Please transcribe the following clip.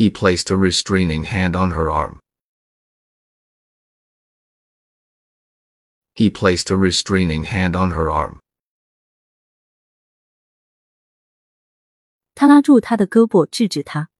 He placed a restraining hand on her arm. He placed a restraining hand on her arm. 他拉住她的胳膊，制止她。